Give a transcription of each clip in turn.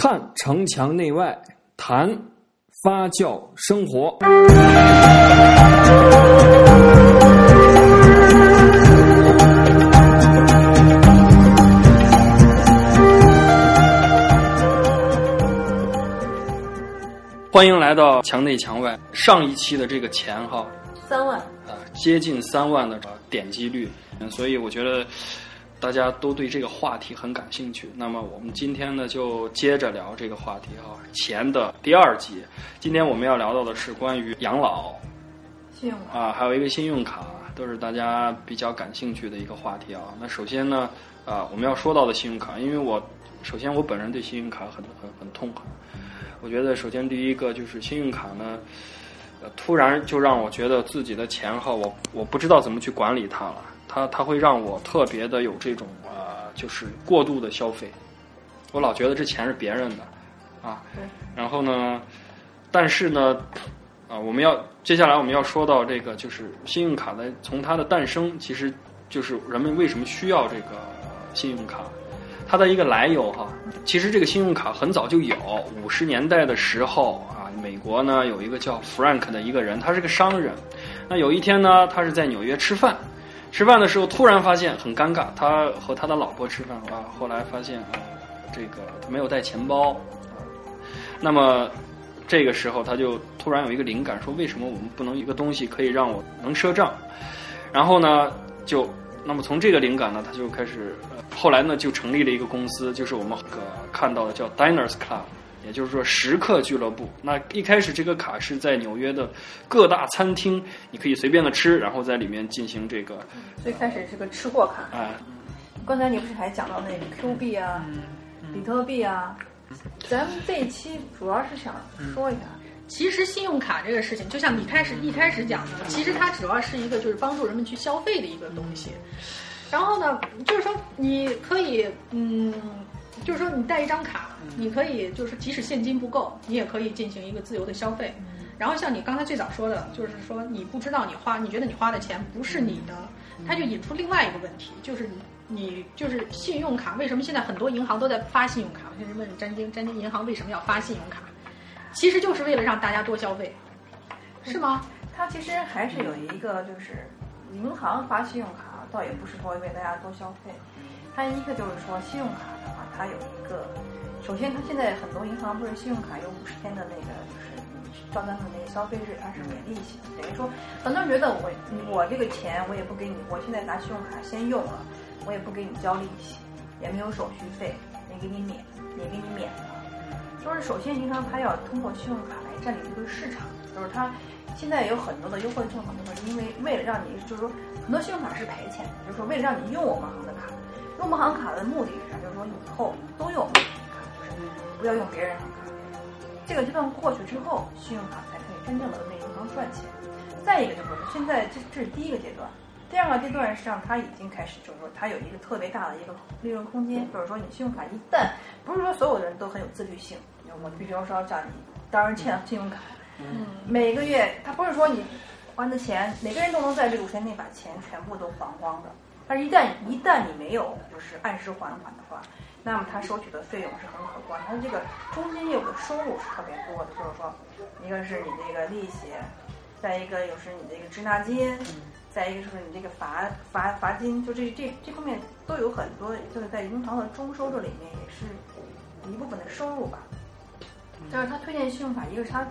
看城墙内外，谈发酵生活。欢迎来到墙内墙外。上一期的这个钱哈，三万，啊，接近三万的点击率，嗯所以我觉得大家都对这个话题很感兴趣。那么我们今天呢，就接着聊这个话题啊，钱的第二集。今天我们要聊到的是关于养老信用卡。啊，还有一个信用卡，都是大家比较感兴趣的一个话题啊。那首先呢，啊，我们要说到的信用卡，因为我首先我本人对信用卡很很很痛恨。我觉得首先第一个就是信用卡呢，呃，突然就让我觉得自己的钱哈，我我不知道怎么去管理它了。它它会让我特别的有这种啊、就是过度的消费。我老觉得这钱是别人的，啊，然后呢，但是呢，啊，我们要接下来我们要说到这个，就是信用卡的从它的诞生，其实就是人们为什么需要这个信用卡，它的一个来由哈。其实这个信用卡很早就有，五十年代的时候啊，美国呢有一个叫 Frank 的一个人，他是个商人。那有一天呢，他是在纽约吃饭，吃饭的时候突然发现很尴尬，他和他的老婆吃饭啊，后来发现啊，这个他没有带钱包，啊那么这个时候他就突然有一个灵感，说为什么我们不能一个东西可以让我能赊账？然后呢，就那么从这个灵感呢，他就开始，呃、后来呢就成立了一个公司，就是我们个看到的叫 Diners Club。也就是说，食客俱乐部。那一开始这个卡是在纽约的各大餐厅，你可以随便的吃，然后在里面进行这个最开始是个吃货卡。嗯、刚才你不是还讲到那个 Q 币啊、比特币啊？咱们这一期主要是想说一下，其实信用卡这个事情，就像你开始一开始讲的，其实它主要是一个就是帮助人们去消费的一个东西。然后呢，就是说你可以，嗯，就是说你带一张卡，你可以就是即使现金不够，你也可以进行一个自由的消费。然后像你刚才最早说的，就是说你不知道你花，你觉得你花的钱不是你的，它就引出另外一个问题，就是你你就是信用卡，为什么现在很多银行都在发信用卡？我现在问詹晶，詹晶银行为什么要发信用卡？其实就是为了让大家多消费，是吗？它其实还是有一个，就是银行发信用卡，倒也不是说为大家多消费。它一个就是说，信用卡的话，它有一个，首先它现在很多银行不是信用卡有五十天的那个，就是你照单的那个消费日，它是免利息的。等于说，很多人觉得我我这个钱我也不给你，我现在拿信用卡先用了，我也不给你交利息，也没有手续费，也给你免，也给你免了。就是首先银行它要通过信用卡来占领这个市场，就是它现在有很多的优惠政策，就是因为为了让你，就是说很多信用卡是赔钱的，就是说为了让你用我们行的卡，用我们行卡的目的是啥？就是说以后都用我们行卡，就是不要用别人行卡。这个阶段过去之后，信用卡才可以真正的为银行赚钱。再一个就是现在这这是第一个阶段，第二个阶段实际上它已经开始，就是说它有一个特别大的一个利润空间，就是说你信用卡一旦不是说所有的人都很有自律性，我比如说像你当然欠信用卡，嗯，每个月他不是说你还的钱，每个人都能在这个五天内把钱全部都还光的。但是，一旦一旦你没有就是按时还款的话，那么他收取的费用是很可观，他这个中间业务的收入是特别多的。就是说，一个是你这个利息，再一个又是你这个滞纳金，再一个就是你这个罚罚罚金，就这这这方面都有很多，就是在银行的中收入里面也是一部分的收入吧。但是他推荐信用卡，一个是他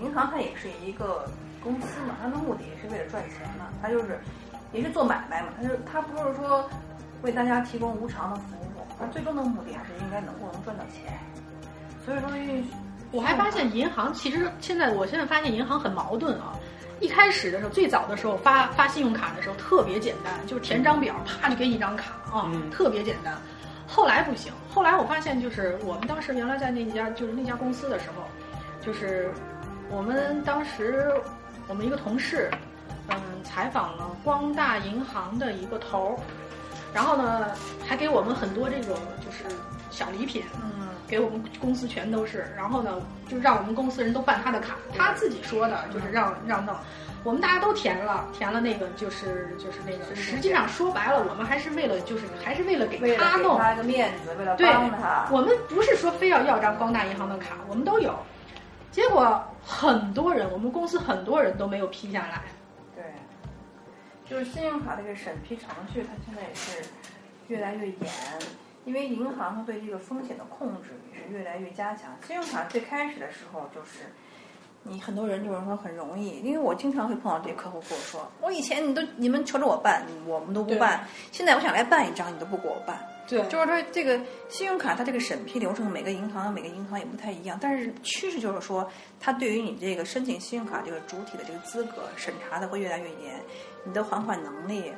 银行它也是一个公司嘛，它的目的也是为了赚钱嘛，它就是也是做买卖嘛，他就他不是说为大家提供无偿的服务，他最终的目的还是应该能够能赚到钱。所以说，我还发现银行其实现在，我现在发现银行很矛盾啊。一开始的时候，最早的时候发发信用卡的时候特别简单，就是填张表，啪就给你一张卡啊，嗯特别简单。后来不行，后来我发现就是我们当时原来在那家就是那家公司的时候，就是我们当时我们一个同事，嗯，采访了光大银行的一个头儿，然后呢还给我们很多这种就是小礼品，嗯，给我们公司全都是，然后呢，就让我们公司人都办他的卡，他自己说的，就是让让弄。我们大家都填了，填了那个就是就是那个，实际上说白了，我们还是为了就是还是为了给他弄，给他一个面子，为了帮他，我们不是说非要要张光大银行的卡，我们都有。结果很多人，我们公司很多人都没有批下来。对，就是信用卡这个审批程序，它现在也是越来越严，因为银行它对这个风险的控制也是越来越加强。信用卡最开始的时候就是。你很多人就是说很容易，因为我经常会碰到这些客户跟我说，我以前你都你们求着我办，我们都不办，现在我想来办一张，你都不给我办。对。就是说这个信用卡它这个审批流程，每个银行每个银行也不太一样，但是趋势就是说，它对于你这个申请信用卡这个主体的这个资格审查的会越来越严，你的还款能力，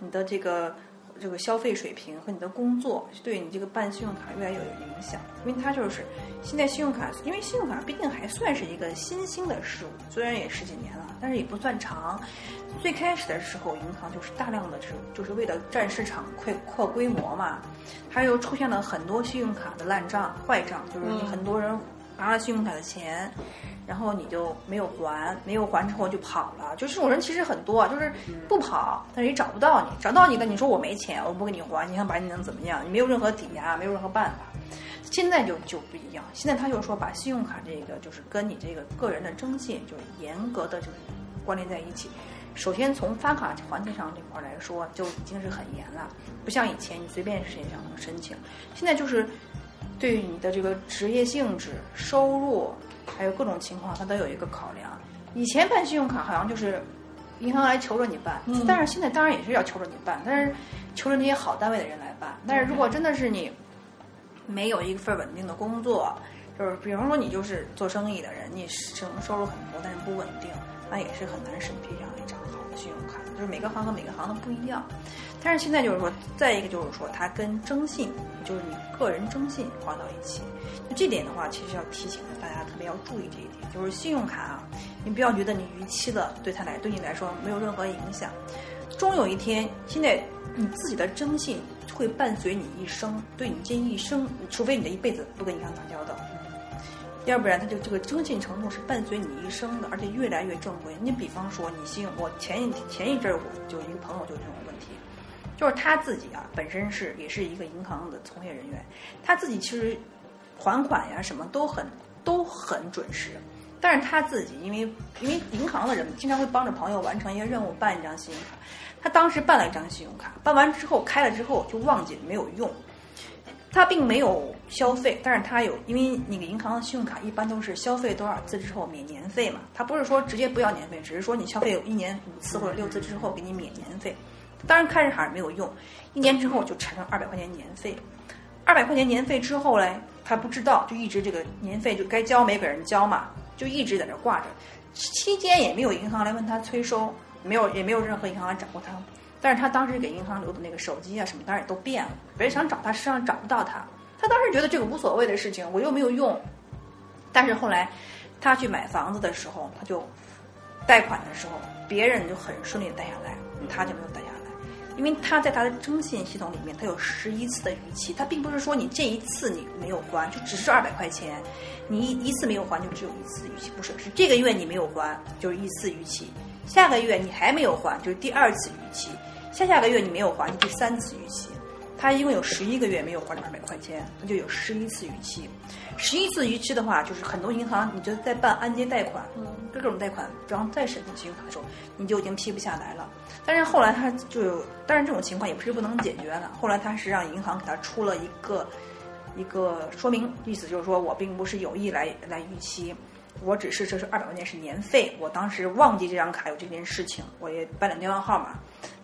你的这个这个消费水平和你的工作，对你这个办信用卡越来越有影响，因为它就是现在信用卡，因为信用卡毕竟还算是一个新兴的事物，虽然也十几年了，但是也不算长。最开始的时候，银行就是大量的是就是为了占市场、扩扩规模嘛，还有出现了很多信用卡的烂账、坏账，就是很多人拿了信用卡的钱，然后你就没有还，没有还之后就跑了，就这种人其实很多，就是不跑，但是也找不到你，找到你跟，你说我没钱，我不给你还，你想把你能怎么样？你没有任何抵押，没有任何办法。现在就就不一样，现在他就是说把信用卡这个就是跟你这个个人的征信就是严格的就是关联在一起。首先从发卡环节上这块来说，就已经是很严了，不像以前你随便谁想能申请，现在就是对于你的这个职业性质、收入，还有各种情况，它都有一个考量。以前办信用卡好像就是银行来求着你办，嗯但是现在当然也是要求着你办，但是求着那些好单位的人来办。但是如果真的是你没有一份稳定的工作，就是比方说你就是做生意的人，你收收入很多，但是不稳定，那也是很难审批这样一张信用卡。就是每个行和每个行的不一样。但是现在就是说，再一个就是说，它跟征信，就是你个人征信划到一起。就这点的话，其实要提醒大家特别要注意这一点，就是信用卡啊，你不要觉得你逾期了，对它来对你来说没有任何影响。终有一天，现在你自己的征信会伴随你一生，对你这一生，除非你的一辈子不跟银行打交道，要不然他就这个征信程度是伴随你一生的，而且越来越正规。你比方说，你信用，我前一前一阵儿我就一个朋友就这种问题，就是他自己啊本身是也是一个银行的从业人员，他自己其实还款呀什么都很都很准时，但是他自己因为因为银行的人经常会帮着朋友完成一些任务，办一张信用卡。他当时办了一张信用卡，办完之后开了之后就忘记了没有用。他并没有消费，但是他有，因为那个银行的信用卡一般都是消费多少次之后免年费嘛，他不是说直接不要年费，只是说你消费有一年五次或者六次之后给你免年费。当然开始还是没有用，一年之后就产生二百块钱年费，二百块钱年费之后嘞，他不知道，就一直这个年费就该交没给人交嘛，就一直在这挂着，期间也没有银行来问他催收，没有也没有任何银行来找过他。但是他当时给银行留的那个手机啊什么，当然也都变了。别人想找他，实际上找不到他。他当时觉得这个无所谓的事情，我又没有用。但是后来，他去买房子的时候，他就贷款的时候，别人就很顺利的贷下来，他就没有贷下来，因为他在他的征信系统里面，他有十一次的逾期。他并不是说你这一次你没有还，就只是二百块钱，你一一次没有还就只有一次逾期，不是，是这个月你没有还就是一次逾期，下个月你还没有还就是第二次逾期。下下个月你没有还，就第三次逾期。他一共有十一个月没有还这二百块钱，他就有十一次逾期。十一次逾期的话，就是很多银行，你就在办按揭贷款，嗯，各种贷款，然后再审信用卡的时候，你就已经批不下来了。但是后来他就有，当然这种情况也不是不能解决的。后来他是让银行给他出了一个一个说明，意思就是说我并不是有意来来逾期。我只是这是二百块钱是年费，我当时忘记这张卡有这件事情，我也办了电话号码，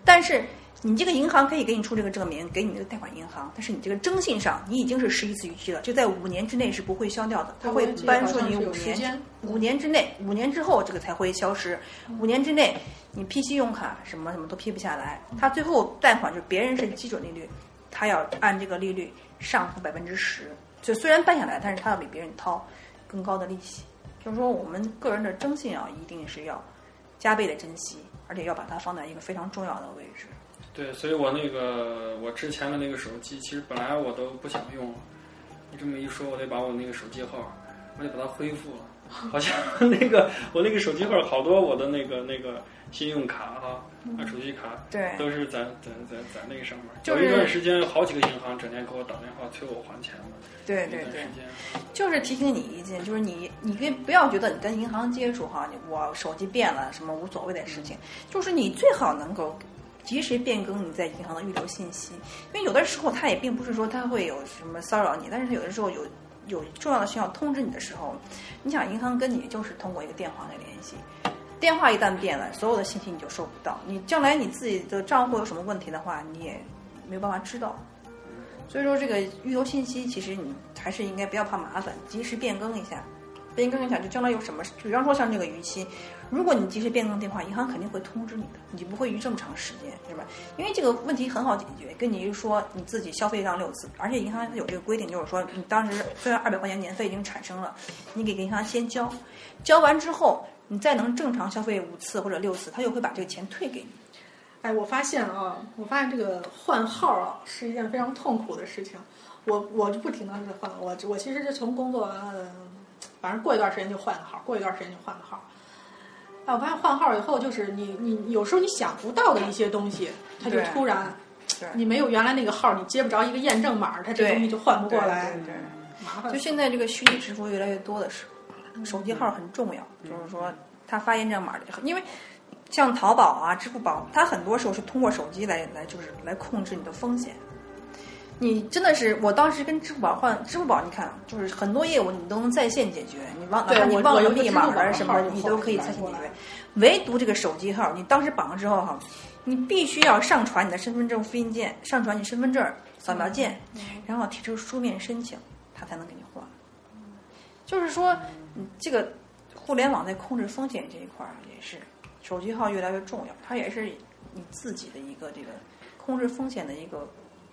但是你这个银行可以给你出这个证明，给你这个贷款银行，但是你这个征信上你已经是十一次逾期了，就在五年之内是不会消掉的，它会搬出你五年，五年之内，五年之后这个才会消失，五年之内你批信用卡什么什么都批不下来，他最后贷款就别人是基准利率，他要按这个利率上浮百分之十，就虽然办下来，但是他要比别人掏更高的利息。就是说，我们个人的征信啊，一定是要加倍的珍惜，而且要把它放在一个非常重要的位置。对，所以我那个我之前的那个手机，其实本来我都不想用，你这么一说，我得把我那个手机号我得把它恢复了。好像 那个我那个手机号好多我的那个那个信用卡哈、啊，手机卡对，都是在在在在那个上面。就是有一段时间，有好几个银行整天给我打电话催我还钱了。对对对就是提醒你一件，就是你你可以不要觉得你跟银行接触哈，你我手机变了什么无所谓的事情，就是你最好能够及时变更你在银行的预留信息，因为有的时候它也并不是说它会有什么骚扰你，但是它有的时候有有重要的需要通知你的时候，你想银行跟你就是通过一个电话来联系。电话一旦变了，所有的信息你就收不到。你将来你自己的账户有什么问题的话，你也没有办法知道。所以说，这个预留信息，其实你还是应该不要怕麻烦，及时变更一下。变更一下，就将来有什么，比方说像这个逾期，如果你及时变更电话，银行肯定会通知你的，你就不会逾这么长时间，是吧？因为这个问题很好解决，跟你一说你自己消费上六次，而且银行有这个规定，就是说你当时虽然二百块钱年费已经产生了，你给银行先交，交完之后你再能正常消费五次或者六次，他就会把这个钱退给你。哎，我发现啊，我发现这个换号啊是一件非常痛苦的事情。我我就不停的在换，我我其实是从工作完了，反正过一段时间就换个号，过一段时间就换个号。哎，我发现换号以后，就是你你有时候你想不到的一些东西，它就突然你没有原来那个号，你接不着一个验证码，它这对东西就换不过来，对对对麻烦就。现在这个虚拟支付越来越多的时候，手机号很重要，就是说它发验证码的，因为像淘宝啊、支付宝，它很多时候是通过手机来来就是来控制你的风险。你真的是，我当时跟支付宝换，支付宝你看，就是很多业务你都能在线解决，你忘哪对我怕你忘了密码了什么，你都可以在线解决。唯独这个手机号，你当时绑了之后哈，你必须要上传你的身份证复印件，上传你身份证扫描件，然后提出书面申请，他才能给你换。就是说，嗯这个互联网在控制风险这一块儿也是手机号越来越重要，它也是你自己的一个这个控制风险的一个，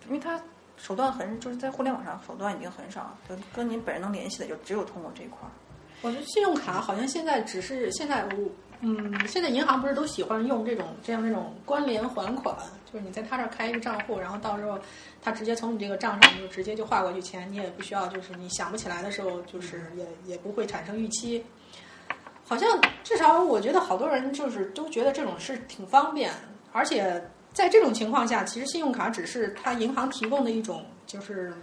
因为它手段很就是在互联网上手段已经很少跟您本人能联系的就只有通过这一块儿。我觉得信用卡好像现在只是现在我嗯，现在银行不是都喜欢用这种这样这种关联还款，就是你在他这儿开一个账户，然后到时候他直接从你这个账上就直接就划过去钱，你也不需要就是你想不起来的时候，就是也也不会产生逾期。好像至少我觉得好多人就是都觉得这种是挺方便，而且在这种情况下，其实信用卡只是他银行提供的一种就是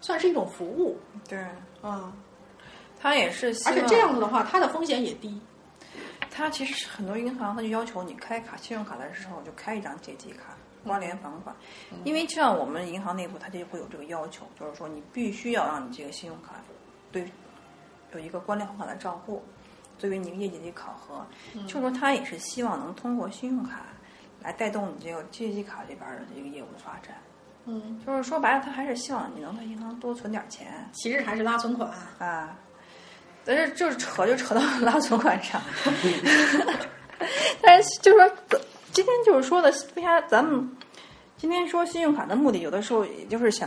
算是一种服务。对，啊、它也是希而且这样子的话，它的风险也低。它其实是很多银行它就要求你开卡信用卡的时候就开一张借记卡关联还款，因为像我们银行内部它就会有这个要求，就是说你必须要让你这个信用卡对有一个关联还款的账户，作为你业绩的考核，就是说它也是希望能通过信用卡来带动你这个借记卡这边的这个业务的发展。嗯，就是说白了，他还是希望你能在银行多存点钱其实还是拉存款。啊。但是就是扯就扯到拉存款上，但是就是说，今天就是说的，为啥咱们今天说信用卡的目的，有的时候也就是想，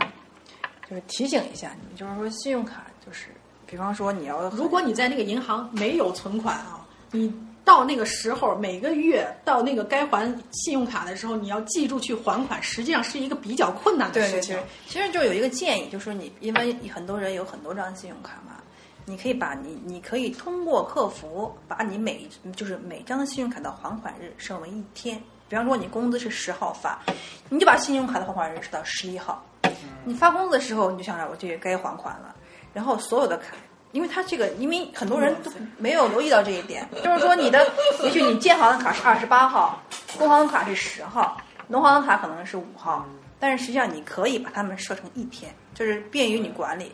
就是提醒一下你，就是说信用卡就是，比方说你要如果你在那个银行没有存款啊，你到那个时候每个月到那个该还信用卡的时候，你要记住去还款，实际上是一个比较困难的事情。对对对，其实就有一个建议，就是说你因为很多人有很多张信用卡嘛，你可以把你你可以通过客服把你每就是每张信用卡的还款日设为一天。比方说你工资是十号发，你就把信用卡的还款日设到十一号。你发工资的时候，你就想着我这个该还款了，然后所有的卡，因为它这个，因为很多人都没有留意到这一点，就是说你的，也许你建行的卡是二十八号，工行的卡是十号，农行的卡可能是五号，但是实际上你可以把它们设成一天，就是便于你管理。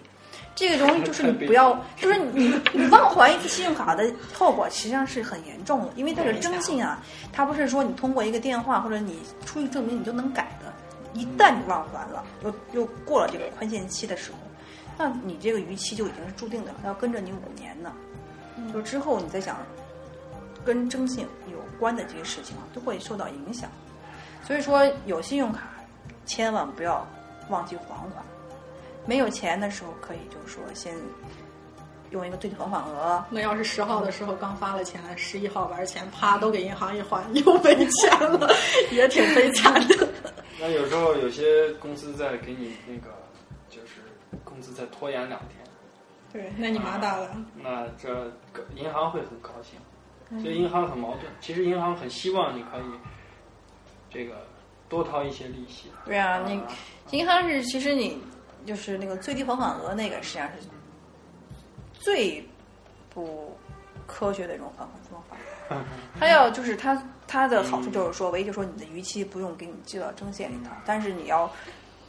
这个东西就是你不要，就是你你忘还一次信用卡的后果，实际上是很严重的，因为它是征信啊，它不是说你通过一个电话或者你出具证明你就能改的。一旦你忘还了，又又过了这个宽限期的时候，那你这个逾期就已经是注定的了，要跟着你五年呢。就之后你再想跟征信有关的这些事情啊，都会受到影响。所以说，有信用卡千万不要忘记还款。没有钱的时候，可以就是说先用一个最低还款额。那要是十号的时候刚发了钱，十一号把钱啪都给银行一还，又没 钱了，也挺悲惨的。那有时候有些公司在给你那个，就是工资再拖延两天，对，那你麻大了。那这个银行会很高兴，所以银行很矛盾。其实银行很希望你可以这个多掏一些利息。对啊，你银行是其实你就是那个最低还款额那个实际上是最不科学的一种 还款方法。它要就是它它的好处就是说，唯一就是说你的逾期不用给你记到征信里头，但是你要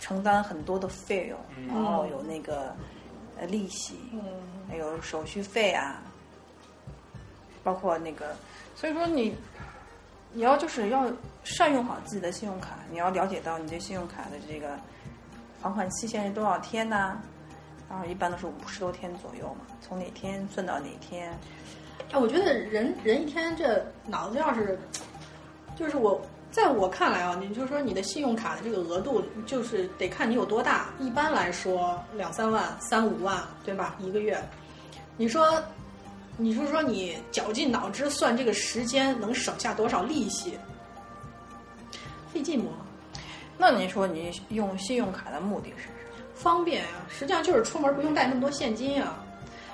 承担很多的费用，然后有那个呃利息，嗯，还有手续费啊，包括那个，所以说你你要就是要善用好自己的信用卡，你要了解到你这信用卡的这个还款期限是多少天呐、然后一般都是五十多天左右嘛，从哪天算到哪天。哎，我觉得人人一天这脑子要是，就是我在我看来啊，你就说你的信用卡的这个额度，就是得看你有多大。一般来说，两三万、三五万，对吧？一个月，你说，你说说你绞尽脑汁算这个时间能省下多少利息，费劲不？那你说你用信用卡的目的是什么？方便啊，实际上就是出门不用带那么多现金啊。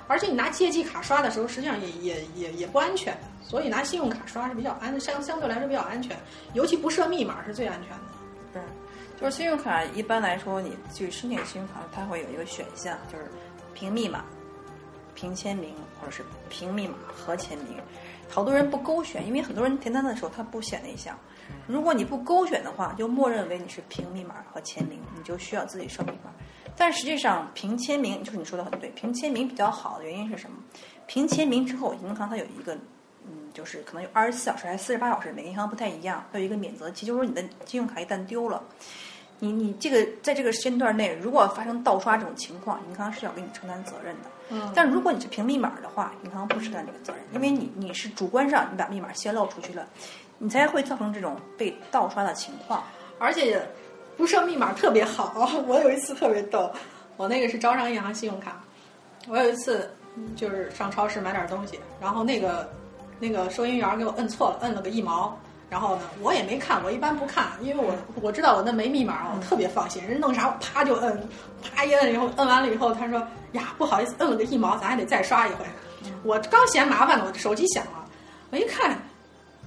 而且你拿借记卡刷的时候，实际上也也也也不安全，所以拿信用卡刷是比较安相相对来说比较安全，尤其不设密码是最安全的。是，就是信用卡一般来说，你去申请信用卡，它会有一个选项，就是凭密码、凭签名，或者是凭密码和签名。好多人不勾选，因为很多人填单的时候他不选那项。如果你不勾选的话，就默认为你是凭密码和签名，你就需要自己设密码。但实际上，凭签名就是你说的很对，凭签名比较好的原因是什么？凭签名之后，银行它有一个，嗯，就是可能有二十四小时还是四十八小时，每个银行不太一样，它有一个免责期，就是说你的信用卡一旦丢了，你你这个在这个时间段内，如果发生盗刷这种情况，银行是要给你承担责任的。嗯但如果你是凭密码的话，银行不承担这个责任，因为你你是主观上你把密码泄露出去了，你才会造成这种被盗刷的情况。而且不设密码特别好。我有一次特别逗，我那个是招商银行信用卡，我有一次就是上超市买点东西，然后那个那个收银员给我摁错了，摁了个一毛。然后呢，我也没看，我一般不看，因为我我知道我那没密码，我特别放心。人弄啥我啪就摁，啪一摁以后，摁完了以后，他说呀不好意思，摁了个一毛，咱还得再刷一回。我刚嫌麻烦呢，我这手机响了，我一看，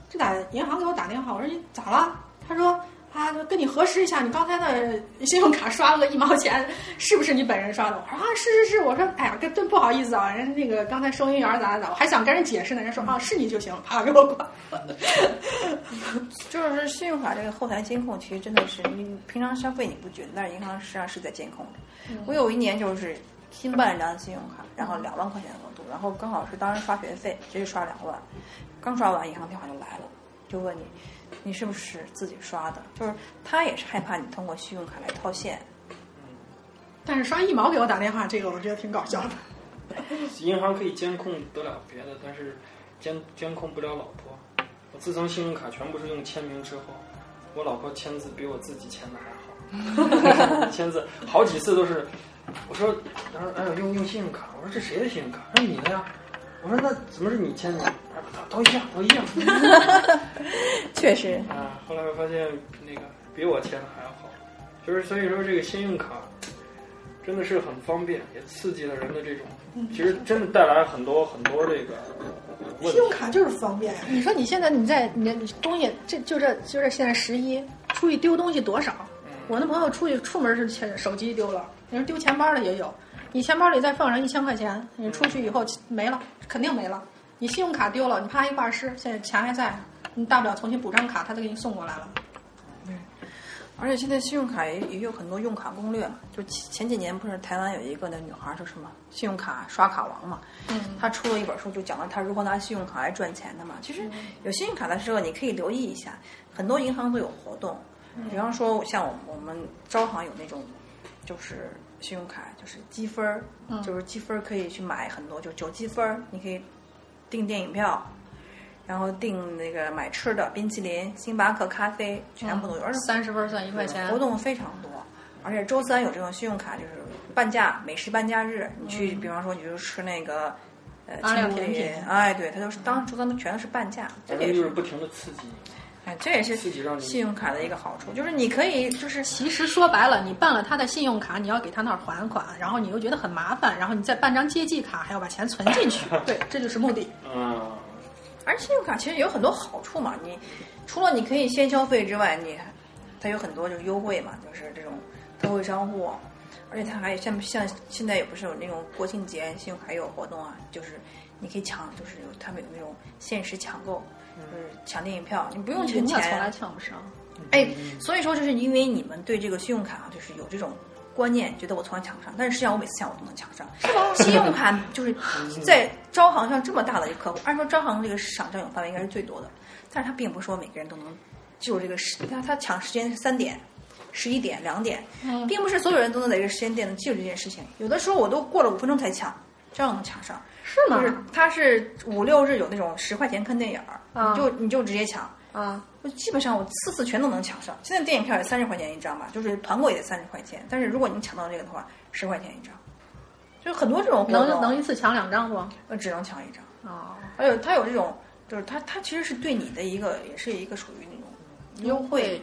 这打银行给我打电话，我说你咋了？他说啊，跟你核实一下，你刚才的信用卡刷了个一毛钱，是不是你本人刷的？我说啊，是是是。我说哎呀，真真不好意思啊，人那个刚才收银员咋咋咋，我还想跟人解释呢，人说啊是你就行，啪给我挂。就是信用卡这个后台监控，其实真的是你平常消费你不觉得，但是银行实际上是在监控的。我有一年就是新办了张信用卡，然后两万块钱额度，然后刚好是当时刷学费，直接刷两万，刚刷完银行电话就来了，就问你你是不是自己刷的？就是他也是害怕你通过信用卡来套现。但是刷一毛给我打电话，这个我觉得挺搞笑的。银行可以监控得了别的，但是监监控不了老婆。我自从信用卡全部是用签名之后，我老婆签字比我自己签的还好。签字好几次都是，我说，他说，哎呦，用用信用卡，我说这谁的信用卡？他说你的呀。我说那怎么是你签的？哎都都一样，都一样。确实，啊，后来我发现那个比我签的还要好，就是所以说这个信用卡真的是很方便，也刺激了人的这种，其实真的带来很多很多这个。信用卡就是方便呀。你说你现在你在你你东西这就这就这现在十一出去丢东西多少？我那朋友出去出门是钱手机丢了，你说丢钱包的也有，你钱包里再放上一千块钱，你出去以后没了，肯定没了。你信用卡丢了，你啪一挂失，现在钱还在，你大不了重新补张卡，他都给你送过来了。而且现在信用卡也也有很多用卡攻略嘛，就前前几年不是台湾有一个那女孩儿说什么信用卡刷卡王嘛，嗯她出了一本书，就讲了她如何拿信用卡来赚钱的嘛。其实有信用卡的时候，你可以留意一下，很多银行都有活动，比方说像我我们招行有那种就是信用卡，就是积分儿，就是积分儿可以去买很多，就九积分儿，你可以订电影票。然后订那个买吃的，冰淇淋、星巴克咖啡，全部都有，而且三十分算一块钱活，动非常多，而且周三有这种信用卡，就是半价美食半价日，你去，比方说你就吃那个呃甜品哎，对，它就是当周三都全都是半价，这个也是反正就是不停的刺激你。哎，这也是信用卡的一个好处，就是你可以就是其实说白了，你办了他的信用卡，你要给他那儿还款，然后你又觉得很麻烦，然后你再办张借记卡，还要把钱存进去，对，这就是目的。嗯，而信用卡其实有很多好处嘛，你除了你可以先消费之外，你它有很多就是优惠嘛，就是这种特惠商户，而且它还有像像现在也不是有那种国庆节信用卡也有活动啊，就是你可以抢，就是有他们有那种限时抢购，就是抢电影票，你不用存从来，抢不上。哎，所以说就是因为你们对这个信用卡就是有这种观念，觉得我从来抢不上，但是实际上我每次抢我都能抢上。是吗？信用卡 就是在招行上这么大的一个客户，按说招行这个市场占有范围应该是最多的，但是它并不是说每个人都能记住这个时，它它抢时间是三点。十一点、两点，并不是所有人都能在这个时间点能记住这件事情。有的时候我都过了五分钟才抢，这样能抢上。是吗？就是它是五六日有那种十块钱看电影儿，啊你就你就直接抢。啊，我基本上我次次全都能抢上。现在电影票也三十块钱一张吧，就是团购也得三十块钱。但是如果你抢到这个的话，十块钱一张，就很多这种活动能能一次抢两张不？呃只能抢一张。啊，还有它有这种，就是它它其实是对你的一个，也是一个属于那种优惠。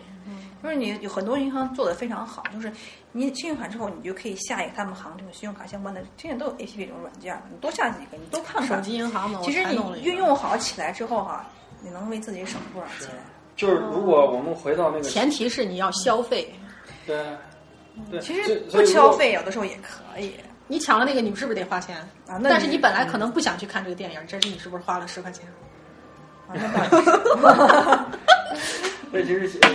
就是你有很多银行做的非常好，就是你信用卡之后，你就可以下一个他们行这种信用卡相关的，现在都有 A P P 这种软件，你多下几个，你多看看。手机银行的，其实你运用好起来之后哈、你能为自己省不少钱。就是如果我们回到那个前提是你要消费。对对，其实不消费有的时候也可以你抢了那个，你是不是得花钱？啊。那但是你本来可能不想去看这个电影，这是你是不是花了十块钱？啊，那倒也是。这其实呃，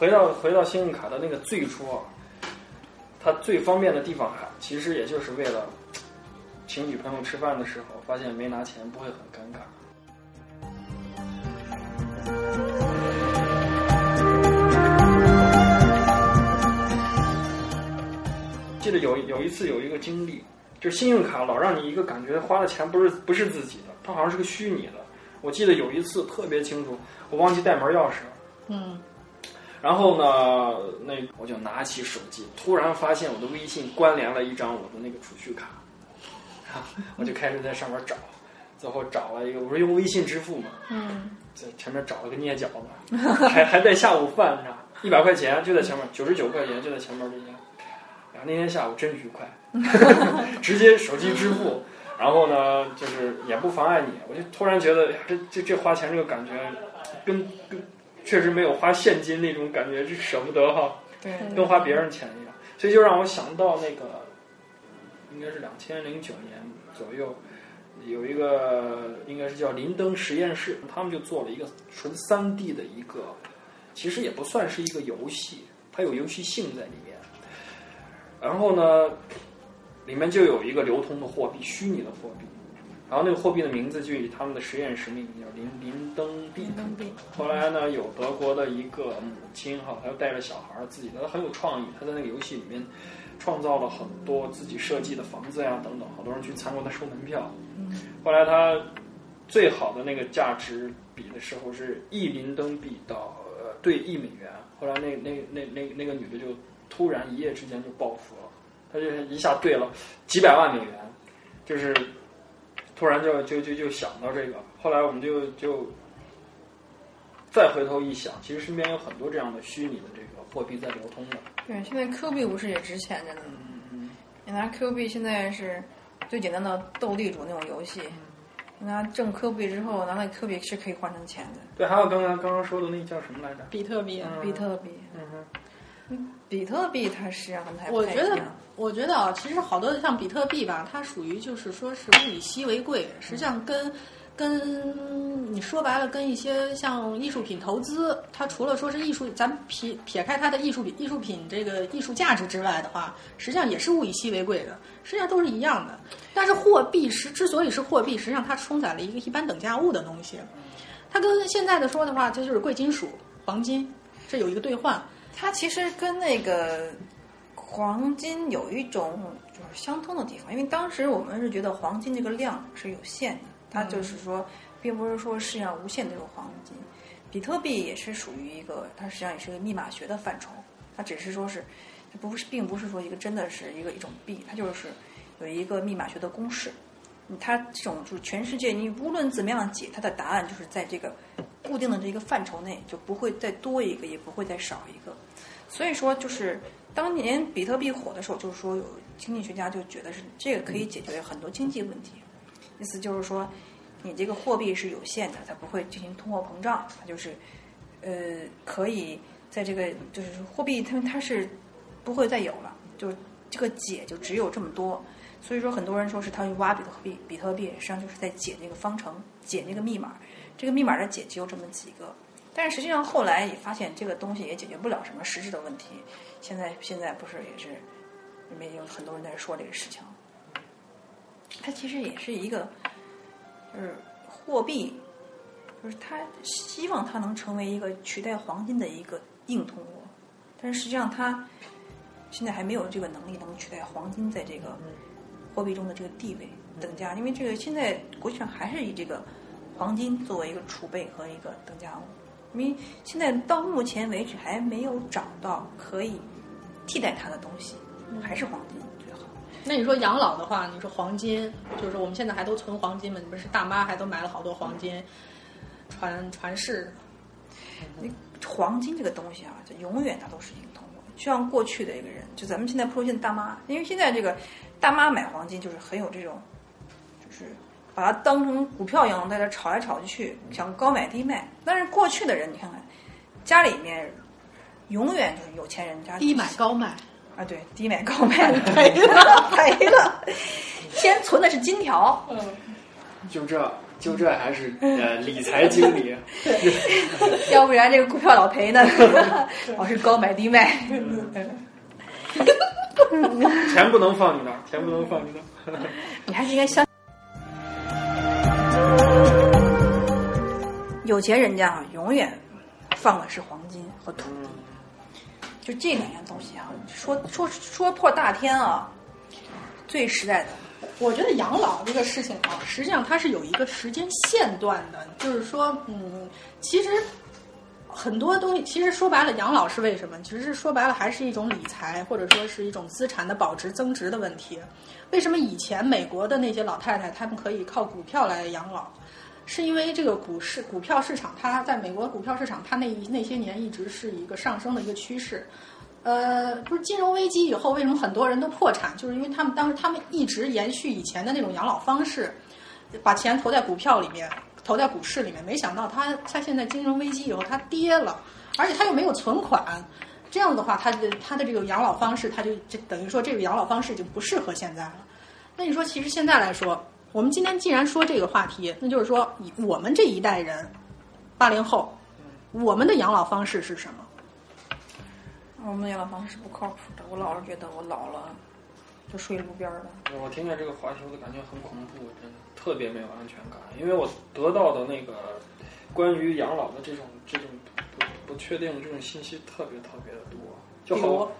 回到回到信用卡的那个最初啊，它最方便的地方还其实也就是为了请女朋友吃饭的时候，发现没拿钱不会很尴尬。记得有有一次有一个经历，就信用卡老让你一个感觉花的钱不是不是自己的，它好像是个虚拟的。我记得有一次特别清楚，我忘记带门钥匙了。嗯，然后呢，那我就拿起手机，突然发现我的微信关联了一张我的那个储蓄卡，我就开始在上面找，最后找了一个，我说用微信支付嘛，嗯，在前面找了个捏脚的，还还在下午饭，你知道，一百块钱就在前面，九十九块钱就在前面这家，然后那天下午真愉快，直接手机支付，然后呢，就是也不妨碍你，我就突然觉得，这这这花钱这个感觉，跟跟确实没有花现金那种感觉，就舍不得哈，对，跟花别人钱一样，所以就让我想到那个，应该是两千零九年左右，有一个应该是叫林登实验室，他们就做了一个纯三 D 的一个，其实也不算是一个游戏，它有游戏性在里面。然后呢，里面就有一个流通的货币，虚拟的货币。然后那个货币的名字就以他们的实验室命名，叫林林登币。后来呢，有德国的一个母亲哈，她带着小孩儿，自己的很有创意，她在那个游戏里面创造了很多自己设计的房子呀等等，好多人去参观，她收门票。后来她最好的那个价值比的时候是一林登币到呃对一美元。后来那那那那那个女的就突然一夜之间就暴富了，她就一下兑了几百万美元，就是突然就就就就想到这个。后来我们就就再回头一想，其实身边有很多这样的虚拟的这个货币在流通的。对，现在 Q 币不是也值钱着呢吗？你拿 Q 币现在是最简单的斗地主那种游戏，你拿挣 Q 币之后，拿那 Q 币是可以换成钱的。对，还有刚刚刚刚说的那叫什么来着？比特币。比特币，嗯哼，比特币它实际上我觉得我觉得啊，其实好多像比特币吧，它属于就是说是物以稀为贵，实际上跟跟你说白了，跟一些像艺术品投资，它除了说是艺术，咱撇撇开它的艺术品艺术品这个艺术价值之外的话，实际上也是物以稀为贵的，实际上都是一样的。但是货币是之所以是货币，实际上它承载了一个一般等价物的东西，它跟现在的说的话，它就是贵金属、黄金，这有一个兑换。它其实跟那个黄金有一种就是相通的地方，因为当时我们是觉得黄金这个量是有限的，它就是说，并不是说世界上无限这种黄金。比特币也是属于一个，它实际上也是个密码学的范畴，它只是说是，它不是，并不是说一个真的是一个一种币，它就是有一个密码学的公式。它这种就是全世界，你无论怎么样解，它的答案就是在这个固定的这个范畴内，就不会再多一个，也不会再少一个。所以说，就是当年比特币火的时候，就是说有经济学家就觉得是这个可以解决很多经济问题。意思就是说，你这个货币是有限的，它不会进行通货膨胀，它就是呃可以在这个就是货币它它是不会再有了，就这个解就只有这么多。所以说，很多人说是他去挖比特币，比特币实际上就是在解那个方程，解那个密码。这个密码的解只有这么几个，但是实际上后来也发现这个东西也解决不了什么实质的问题。现在现在不是也是，里面有很多人在说这个事情。它其实也是一个，就是货币，就是他希望它能成为一个取代黄金的一个硬通货，但是实际上它现在还没有这个能力能取代黄金在这个货币中的这个地位等价，因为这个现在国际上还是以这个黄金作为一个储备和一个等价物，因为现在到目前为止还没有找到可以替代它的东西，还是黄金最好。那你说养老的话，你说黄金，就是我们现在还都存黄金嘛？你不是大妈还都买了好多黄金传传世？那黄金这个东西啊，就永远它都是硬通货。就像过去的一个人，就咱们现在普罗县的大妈，因为现在这个大妈买黄金就是很有这种，就是把它当成股票一样在这炒来炒去，想高买低卖。但是过去的人，你看看家里面永远就是有钱人家低买高卖。啊，对，低买高卖 赔了赔了，先存的是金条，嗯，就这就这还是 呃理财经理，要不然这个股票老赔呢，老是高买低卖。钱不能放你那儿，钱不能放你那儿。你还是应该相有钱人家啊，永远放的是黄金和土地，就这两样东西啊，说说说破大天啊，最实在的。我觉得养老这个事情啊，实际上它是有一个时间线段的，就是说，嗯，其实很多东西，其实说白了，养老是为什么？其实说白了，还是一种理财，或者说是一种资产的保值增值的问题。为什么以前美国的那些老太太，她们可以靠股票来养老？是因为这个股市、股票市场，它在美国股票市场，它那那些年一直是一个上升的一个趋势。呃，不是金融危机以后，为什么很多人都破产？就是因为他们当时他们一直延续以前的那种养老方式，把钱投在股票里面，投在股市里面。没想到他他现在金融危机以后，它跌了，而且他又没有存款，这样的话，他的他的这个养老方式，他就就等于说这个养老方式就不适合现在了。那你说，其实现在来说，我们今天既然说这个话题，那就是说，我们这一代人，八零后，我们的养老方式是什么？我们的养老方式不靠谱的，我老是觉得我老了就睡路边儿了。我听见这个话题，我就感觉很恐怖，真的特别没有安全感。因为我得到的那个关于养老的这种这种不不确定的这种信息特别特别的多，就好，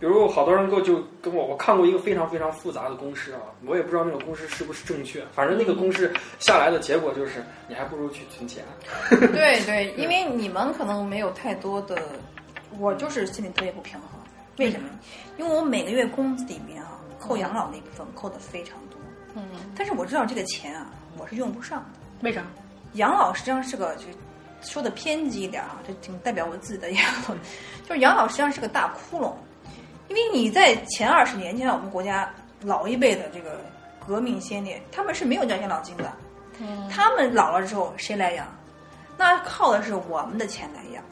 比如好多人跟我就跟我我看过一个非常非常复杂的公式啊，我也不知道那个公式是不是正确，反正那个公式下来的结果就是，你还不如去存钱。对对，因为你们可能没有太多的，我就是心里特别不平衡。为什么？因为我每个月工资里面啊，扣养老那部分扣的非常多，嗯，但是我知道这个钱啊，我是用不上的。为啥？养老实际上是个，就说的偏激一点啊，这挺代表我自己的养老，就是养老实际上是个大窟窿，因为你在前二十年，就像我们国家老一辈的这个革命先烈，他们是没有交养老金的，嗯他们老了之后谁来养？那靠的是我们的钱来养。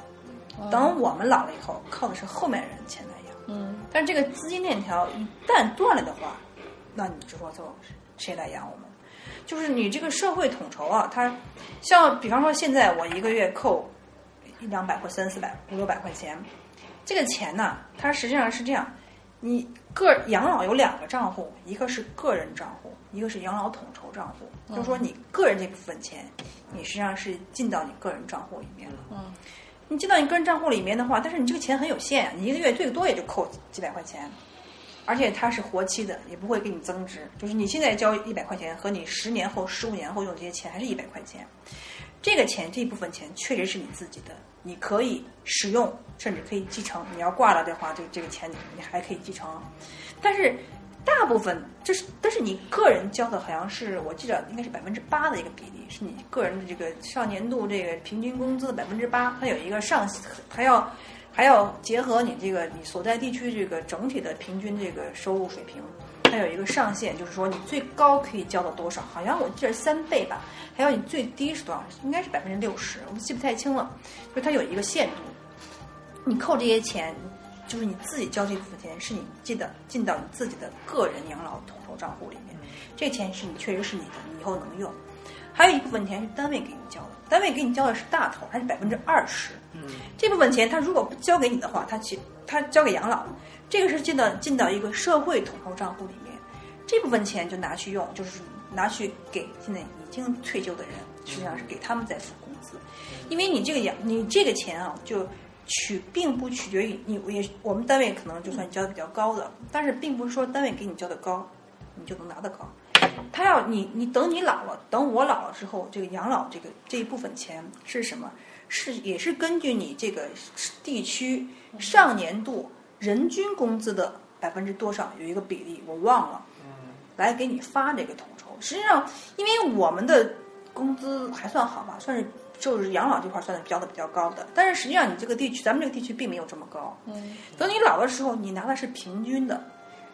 等我们老了以后，靠的是后面人钱来养。嗯但是这个资金链条一旦断了的话，那你就说就谁来养我们？就是你这个社会统筹啊，它像比方说现在我一个月扣一两百或三四百、五六百块钱，这个钱呢，它实际上是这样：你个养老有两个账户，一个是个人账户，一个是养老统筹账户。就是说你个人这部分钱，你实际上是进到你个人账户里面了。嗯你进到你个人账户里面的话，但是你这个钱很有限，你一个月最多也就扣几百块钱，而且它是活期的，也不会给你增值。就是你现在交一百块钱，和你十年后、十五年后用这些钱还是一百块钱。这个钱这一部分钱确实是你自己的，你可以使用，甚至可以继承。你要挂了的话，这这个钱你你还可以继承。但是大部分这是，但是你个人交的好像是我记得应该是百分之八的一个比例，是你个人的这个上年度这个平均工资的百分之八，它有一个上，还要还要结合你这个你所在地区这个整体的平均这个收入水平，它有一个上限，就是说你最高可以交到多少，好像我记得三倍吧，还有你最低是多少，应该是百分之六十，我记不太清了，就它有一个限度，你扣这些钱。就是你自己交这部分钱，是你进的进到你自己的个人养老统筹账户里面，这钱是你确实是你的，你以后能用。还有一部分钱是单位给你交的，单位给你交的是大头，还是百分之二十。嗯，这部分钱他如果不交给你的话，他其他交给养老，这个是进到进到一个社会统筹账户里面，这部分钱就拿去用，就是拿去给现在已经退休的人，实际上是给他们在付工资，因为你这个养你这个钱啊就。取并不取决于你，也我们单位可能就算交的比较高的，但是并不是说单位给你交的高，你就能拿得高。他要你，你等你老了，等我老了之后，这个养老这个这一部分钱是什么？是也是根据你这个地区上年度人均工资的百分之多少有一个比例，我忘了，来给你发这个统筹。实际上，因为我们的工资还算好吧，算是。就是养老这块算的交的比较高的，但是实际上你这个地区，咱们这个地区并没有这么高。嗯，等你老的时候，你拿的是平均的，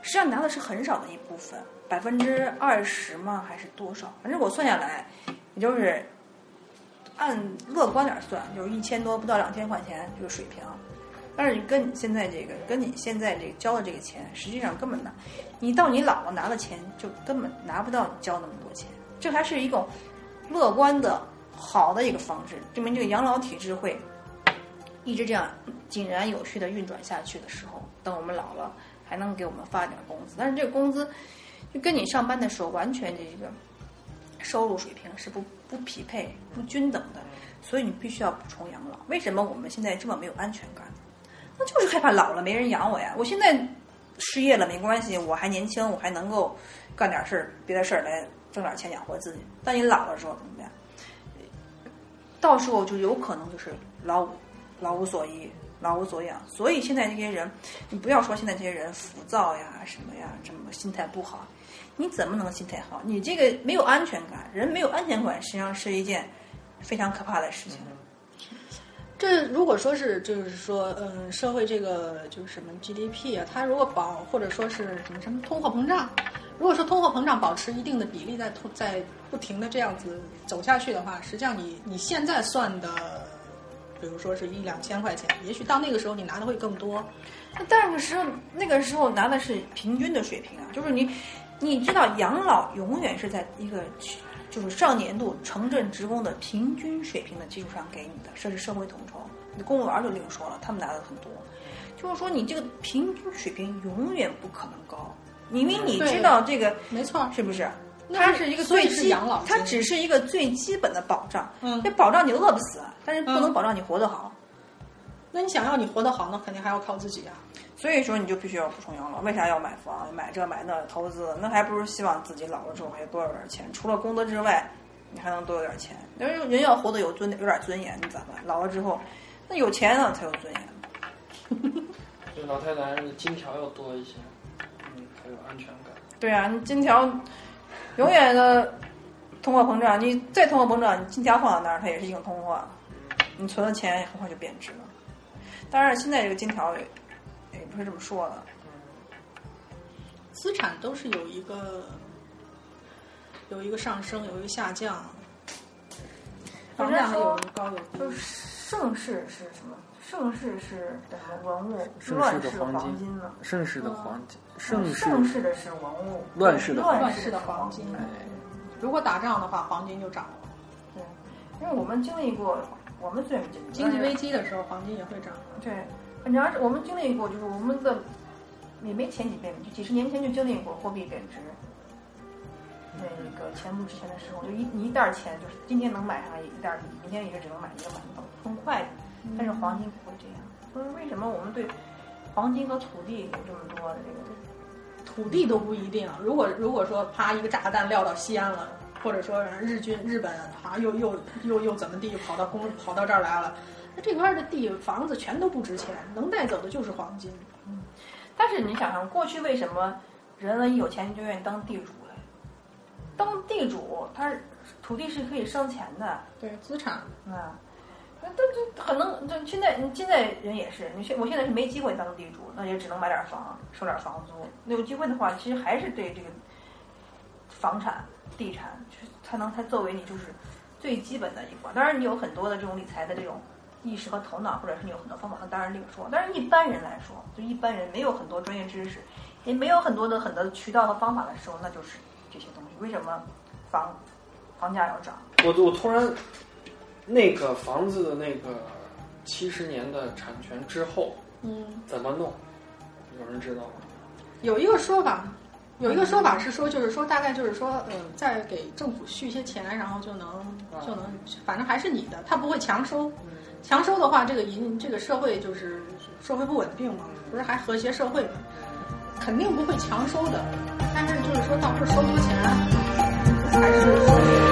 实际上拿的是很少的一部分，百分之二十吗？还是多少？反正我算下来，也就是按乐观点算，就是一千多不到两千块钱这个水平。但是你跟你现在这个，跟你现在这个交的这个钱，实际上根本拿，你到你老了拿的钱就根本拿不到你交那么多钱。这还是一种乐观的。好的一个方式，证明这个养老体制会一直这样井然有序的运转下去的时候，等我们老了还能给我们发点工资。但是这个工资就跟你上班的时候完全这个收入水平是不不匹配、不均等的，所以你必须要补充养老。为什么我们现在这么没有安全感？那就是害怕老了没人养我呀！我现在失业了没关系，我还年轻，我还能够干点事儿、别的事儿来挣点钱养活自己。当你老了之后怎么办？到时候就有可能就是老无老无所依、老无所养。所以现在这些人，你不要说现在这些人浮躁呀、什么呀，这么心态不好，你怎么能心态好？你这个没有安全感，人没有安全感，实际上是一件非常可怕的事情。这如果说是就是说，嗯，社会这个就是什么 GDP 啊，它如果保或者说是什么什么通货膨胀。如果说通货膨胀保持一定的比例，在通在不停的这样子走下去的话，实际上你你现在算的，比如说是一两千块钱，也许到那个时候你拿的会更多。那但是时候那个时候拿的是平均的水平啊，就是你你知道养老永远是在一个就是上年度城镇职工的平均水平的基础上给你的，这是社会统筹。你公务员就另说了，他们拿的很多。就是说你这个平均水平永远不可能高。因为你知道这个没错，是不是？它是一个最基，它只是一个最基本的保障。嗯，这保障你饿不死，但是不能保障你活得好。那你想要你活得好，那肯定还要靠自己啊。所以说，你就必须要补充养老。为啥要买房、买这买那投资？那还不如希望自己老了之后还多有点钱。除了工资之外，你还能多有点钱。人人要活得有尊有点尊严，你咋办？老了之后，那有钱了才有尊严。这老太太金条要多一些。有安全感。对啊，你金条永远的通货膨胀，你再通货膨胀，你金条放在那儿，它也是硬通货。你存的钱很快就贬值了。当然，现在这个金条也也不是这么说的。资产都是有一个有一个上升，有一个下降。房价有高有低。就是盛世是什么？盛世是什么文物？乱世的黄金了。盛世的黄金。盛盛世的是文物，乱世的乱世的黄金。如果打仗的话，黄金就涨了。对，因为我们经历过，我们虽然经济危机的时候，黄金也会涨。对，反正我们经历过，就是我们的也没前几遍，就几十年前就经历过货币贬值。那个钱不值钱的时候，就一你一袋钱，就是今天能买上一袋米，明天也就只能买一个馒头，很快的。但是黄金不会这样，所以为什么我们对黄金和土地有这么多的这个？土地都不一定。如果如果说啪一个炸弹撂到西安了，或者说日军日本啪又又又又怎么地跑到公跑到这儿来了，那这块的地房子全都不值钱，能带走的就是黄金。嗯，但是你想想，过去为什么人们一有钱就愿意当地主嘞。当地主，他土地是可以生钱的，对资产，啊，那这这可能，这现在你现在人也是，你现我现在是没机会当地主，那也只能买点房，收点房租。那有机会的话，其实还是对这个房产、地产，就是才能才作为你就是最基本的一环。当然，你有很多的这种理财的这种意识和头脑，或者是你有很多方法，那当然另说。但是一般人来说，就一般人没有很多专业知识，也没有很多的很多渠道和方法的时候，那就是这些东西。为什么房房价要涨？我我突然，那个房子的那个七十年的产权之后嗯，怎么弄？有人知道吗？有一个说法，有一个说法是说，就是说大概就是说，呃，再给政府续一些钱，然后就能就能，反正还是你的，他不会强收。强收的话，这个银这个社会就是社会不稳定嘛，不是还和谐社会嘛，肯定不会强收的。但是就是说到时候收多钱，还是说